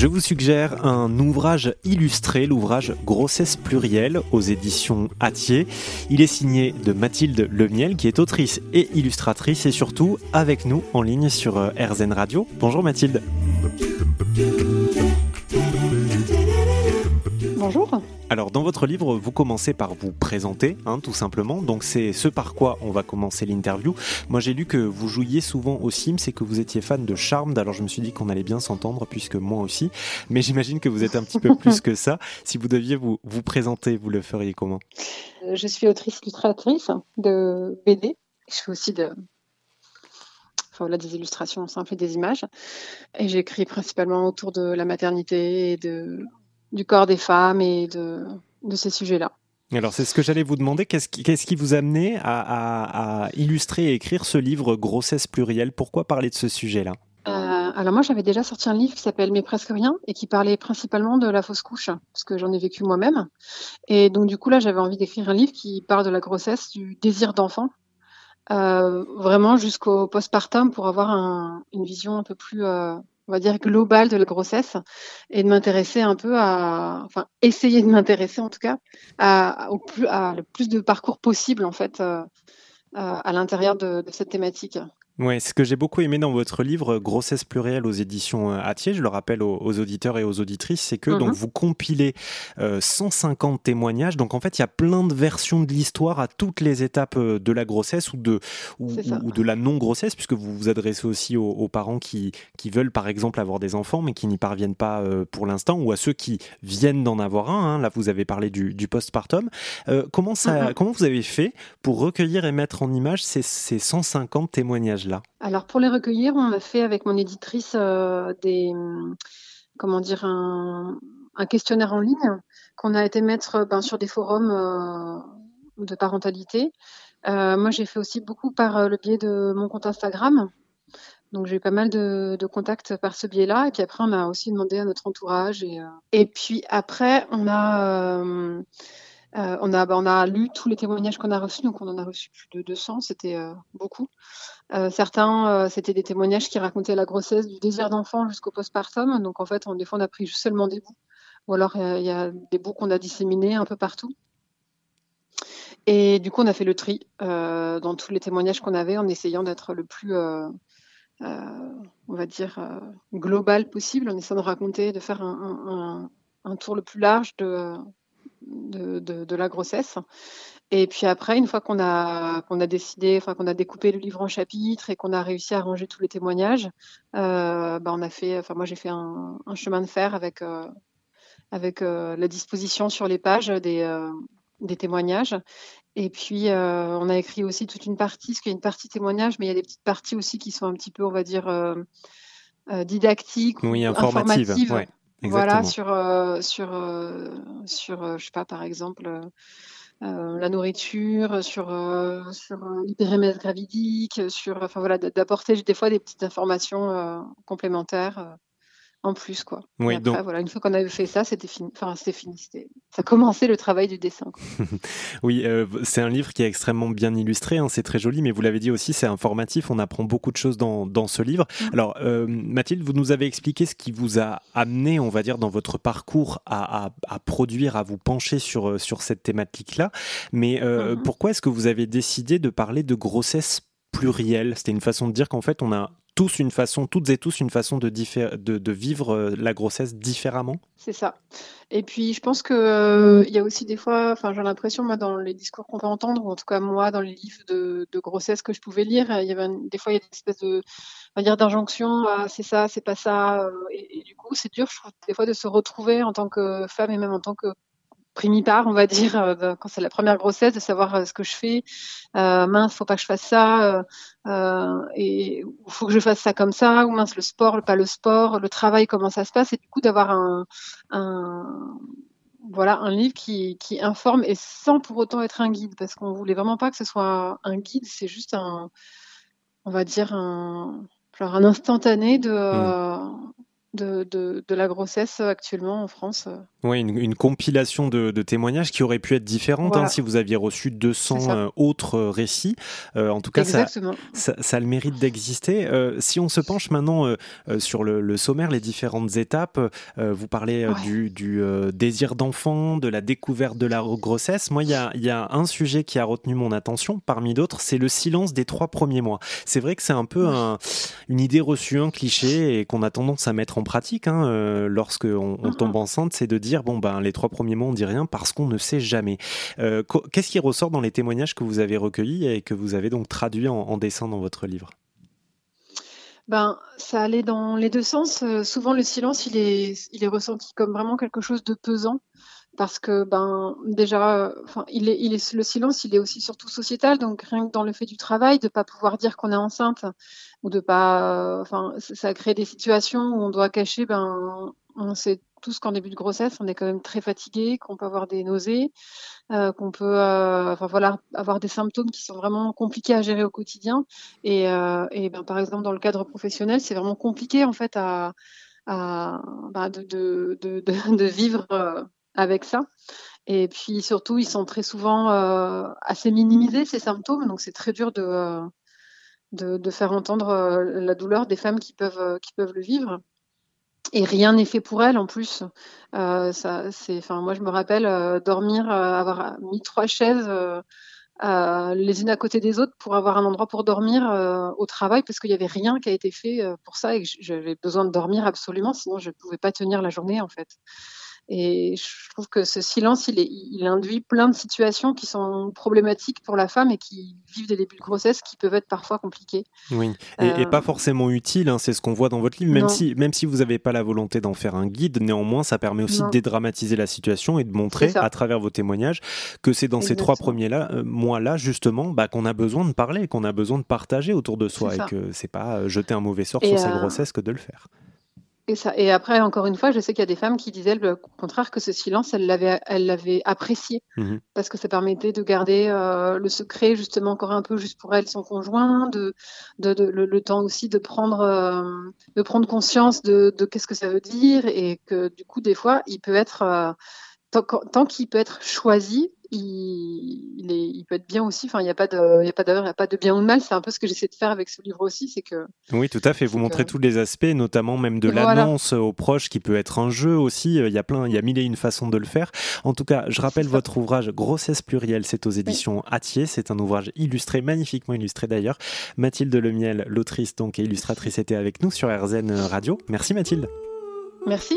Je vous suggère un ouvrage illustré, l'ouvrage Grossesse plurielle aux éditions Atier. Il est signé de Mathilde Lemiel qui est autrice et illustratrice et surtout avec nous en ligne sur euh, RZN Radio. Bonjour Mathilde. Bonjour. Alors dans votre livre, vous commencez par vous présenter, hein, tout simplement. Donc c'est ce par quoi on va commencer l'interview. Moi j'ai lu que vous jouiez souvent au Sims et que vous étiez fan de Charmed. Alors je me suis dit qu'on allait bien s'entendre puisque moi aussi. Mais j'imagine que vous êtes un petit peu plus que ça. Si vous deviez vous, vous présenter, vous le feriez comment? Euh, Je suis autrice illustratrice de BD. Je fais aussi de, enfin, voilà, des illustrations simples et des images. Et j'écris principalement autour de la maternité et de du corps des femmes et de, de ces sujets-là. Alors c'est ce que j'allais vous demander, qu'est-ce qui, vous a amené à, à, illustrer et écrire ce livre Grossesse plurielle? Pourquoi parler de ce sujet-là? Euh, alors moi j'avais déjà sorti un livre qui s'appelle Mais presque rien et qui parlait principalement de la fausse couche parce que j'en ai vécu moi-même. Et donc du coup là j'avais envie d'écrire un livre qui parle de la grossesse, du désir d'enfant, euh, vraiment jusqu'au postpartum pour avoir un, une vision un peu plus euh, on va dire, globale de la grossesse et de m'intéresser un peu à, enfin, essayer de m'intéresser en tout cas à, le plus de parcours possible en fait euh, à l'intérieur de cette thématique. Oui, ce que j'ai beaucoup aimé dans votre livre Grossesse plurielle aux éditions euh, Atier, je le rappelle aux, auditeurs et aux auditrices, c'est que donc mhm. vous compilez 150 euh, témoignages. Donc en fait, il y a plein de versions de l'histoire à toutes les étapes euh, de la grossesse ou de ou, de la non grossesse, puisque vous vous adressez aussi aux, parents qui qui veulent par exemple avoir des enfants mais qui n'y parviennent pas pour l'instant, ou à ceux qui viennent d'en avoir un. Hein. Là, vous avez parlé du, du postpartum. comment ça, mhm. comment vous avez fait pour recueillir et mettre en image ces, ces 150 témoignages? Alors pour les recueillir, on a fait avec mon éditrice euh, des comment dire un, questionnaire en ligne qu'on a été mettre ben, sur des forums euh, de parentalité. Euh, moi, j'ai fait aussi beaucoup par le biais de mon compte Instagram. Donc j'ai eu pas mal de, contacts par ce biais-là. Et puis après, on a aussi demandé à notre entourage. Et puis après, on a euh, on, a, bah, on a lu tous les témoignages qu'on a reçus, donc on en a reçu plus de 200, c'était euh, beaucoup. Euh, certains, c'était des témoignages qui racontaient la grossesse, du désir d'enfant jusqu'au postpartum. Donc en fait, on, des fois, on a pris seulement des bouts. Ou alors, il y a des bouts qu'on a disséminés un peu partout. Et du coup, on a fait le tri dans tous les témoignages qu'on avait en essayant d'être le plus, on va dire, global possible, en essayant de raconter, de faire un tour le plus large de, de, la grossesse. Et puis après, une fois qu'on a, qu'on a décidé, enfin qu'on a découpé le livre en chapitres et qu'on a réussi à ranger tous les témoignages, euh, bah on a fait, enfin moi j'ai fait un, chemin de fer avec, euh, avec euh, la disposition sur les pages des, des témoignages. Et puis on a écrit aussi toute une partie, parce qu'il y a une partie témoignage, mais il y a des petites parties aussi qui sont un petit peu, on va dire, didactiques, oui, informatives. Voilà, sur, euh, sur, euh, sur euh, je sais pas, par exemple, la nourriture, sur, sur les périmètres gravidiques, sur, enfin voilà, d'apporter des fois des petites informations complémentaires en plus quoi. Oui, donc... voilà, une fois qu'on avait fait ça, c'était fini. Enfin, c'était fini. Ça commençait le travail du dessin. oui, euh, c'est un livre qui est extrêmement bien illustré. Hein, c'est très joli, mais vous l'avez dit aussi, c'est informatif. On apprend beaucoup de choses dans, dans ce livre. Mmh. Alors, euh, Mathilde, vous nous avez expliqué ce qui vous a amené, on va dire, dans votre parcours à, à, à produire, à vous pencher sur euh, sur cette thématique-là. Mais mmh. pourquoi est-ce que vous avez décidé de parler de grossesse plurielle? C'était une façon de dire qu'en fait, on a tous une façon, toutes et tous une façon de, vivre euh, la grossesse différemment? C'est ça. Et puis, je pense qu'il euh, il y a aussi des fois, enfin, j'ai l'impression, moi, dans les discours qu'on peut entendre, ou en tout cas, moi, dans les livres de, grossesse que je pouvais lire, il y avait des fois, il y a des espèces de, on va dire, d'injonction, c'est ça, c'est pas ça. Euh, et, et, du coup, c'est dur, je trouve, des fois, de se retrouver en tant que femme et même en tant que primipare, on va dire, euh, quand c'est la première grossesse, de savoir euh, ce que je fais. Euh, mince, faut pas que je fasse ça, et faut que je fasse ça comme ça, ou mince, le sport, pas le sport, le travail, comment ça se passe, et du coup d'avoir un, voilà, un livre qui, qui informe et sans pour autant être un guide, parce qu'on voulait vraiment pas que ce soit un guide, c'est juste un, on va dire un, genre un instantané de, mmh. de, de, de la grossesse actuellement en France. Oui, une, compilation de, témoignages qui aurait pu être différente hein, si vous aviez reçu 200 euh, autres euh, récits. Euh, en tout cas, ça, ça, ça, a le mérite d'exister. si on se penche maintenant sur le, sommaire, les différentes étapes, vous parlez du, du désir d'enfant, de la découverte de la grossesse. Moi, il y a, y a, un sujet qui a retenu mon attention, parmi d'autres, c'est le silence des trois premiers mois. C'est vrai que c'est un peu un, une idée reçue, un cliché, et qu'on a tendance à mettre en pratique hein, lorsqu'on on tombe enceinte, c'est de dire bon, ben, les trois premiers mots, on dit rien parce qu'on ne sait jamais. Euh, qu'est-ce qui ressort dans les témoignages que vous avez recueillis et que vous avez donc traduits en, dessin dans votre livre? Ben, ça allait dans les deux sens. Euh, souvent, le silence, il est, il est ressenti comme vraiment quelque chose de pesant parce que ben déjà enfin il est, il est le silence il est aussi surtout sociétal donc rien que dans le fait du travail de pas pouvoir dire qu'on est enceinte ou de pas enfin ça crée des situations où on doit cacher ben on sait tous qu'en début de grossesse, on est quand même très fatigué, qu'on peut avoir des nausées, euh, qu'on peut euh, enfin, voilà, avoir des symptômes qui sont vraiment compliqués à gérer au quotidien. Et, euh, et ben, par exemple, dans le cadre professionnel, c'est vraiment compliqué en fait à, à bah, de, de, de, de, vivre avec ça. Et puis surtout, ils sont très souvent assez minimisés, ces symptômes, donc c'est très dur de, de, faire entendre la douleur des femmes qui peuvent, qui peuvent le vivre et rien n'est fait pour elle en plus. Euh, ça, c'est, enfin, moi je me rappelle euh, dormir, euh, avoir mis trois chaises les unes à côté des autres pour avoir un endroit pour dormir au travail parce qu'il n'y avait rien qui a été fait pour ça et que j'avais besoin de dormir absolument, sinon je ne pouvais pas tenir la journée en fait. Et je trouve que ce silence, il, est, il induit plein de situations qui sont problématiques pour la femme et qui vivent des débuts de grossesse qui peuvent être parfois compliqués. Oui, et, pas euh, forcément utiles, hein, c'est ce qu'on voit dans votre livre, même si, même si vous n'avez pas la volonté d'en faire un guide, néanmoins, ça permet aussi de dédramatiser la situation et de montrer à travers vos témoignages que c'est dans ces trois premiers là, euh, mois-là, justement, bah, qu'on a besoin de parler, qu'on a besoin de partager autour de soi et que c'est pas euh, jeter un mauvais sort sur sa grossesse que de le faire. Et, après, encore une fois, je sais qu'il y a des femmes qui disaient au contraire que ce silence, elles l'avaient, elles apprécié. Mmh parce que ça permettait de garder euh, le secret justement encore un peu juste pour elle, son conjoint, de, de, le, temps aussi de prendre, euh, de prendre conscience de, qu'est-ce que ça veut dire. Et que du coup, des fois, il peut être euh, tant qu'il peut être choisi, il, est, il, peut être bien aussi. Enfin, il n'y a pas de, il y a pas d'ailleurs, il n'y a pas de bien ou de mal. C'est un peu ce que j'essaie de faire avec ce livre aussi, c'est que. Oui, tout à fait. Vous montrez tous les aspects, notamment même de l'annonce aux proches, qui peut être un jeu aussi. Il y a plein, il y a mille et une façons de le faire. En tout cas, je rappelle votre ouvrage Grossesse plurielle. C'est aux éditions oui. C'est un ouvrage illustré, magnifiquement illustré d'ailleurs. Mathilde Lemiel, l'autrice donc et illustratrice, était avec nous sur RZN Radio. Merci Mathilde. Merci.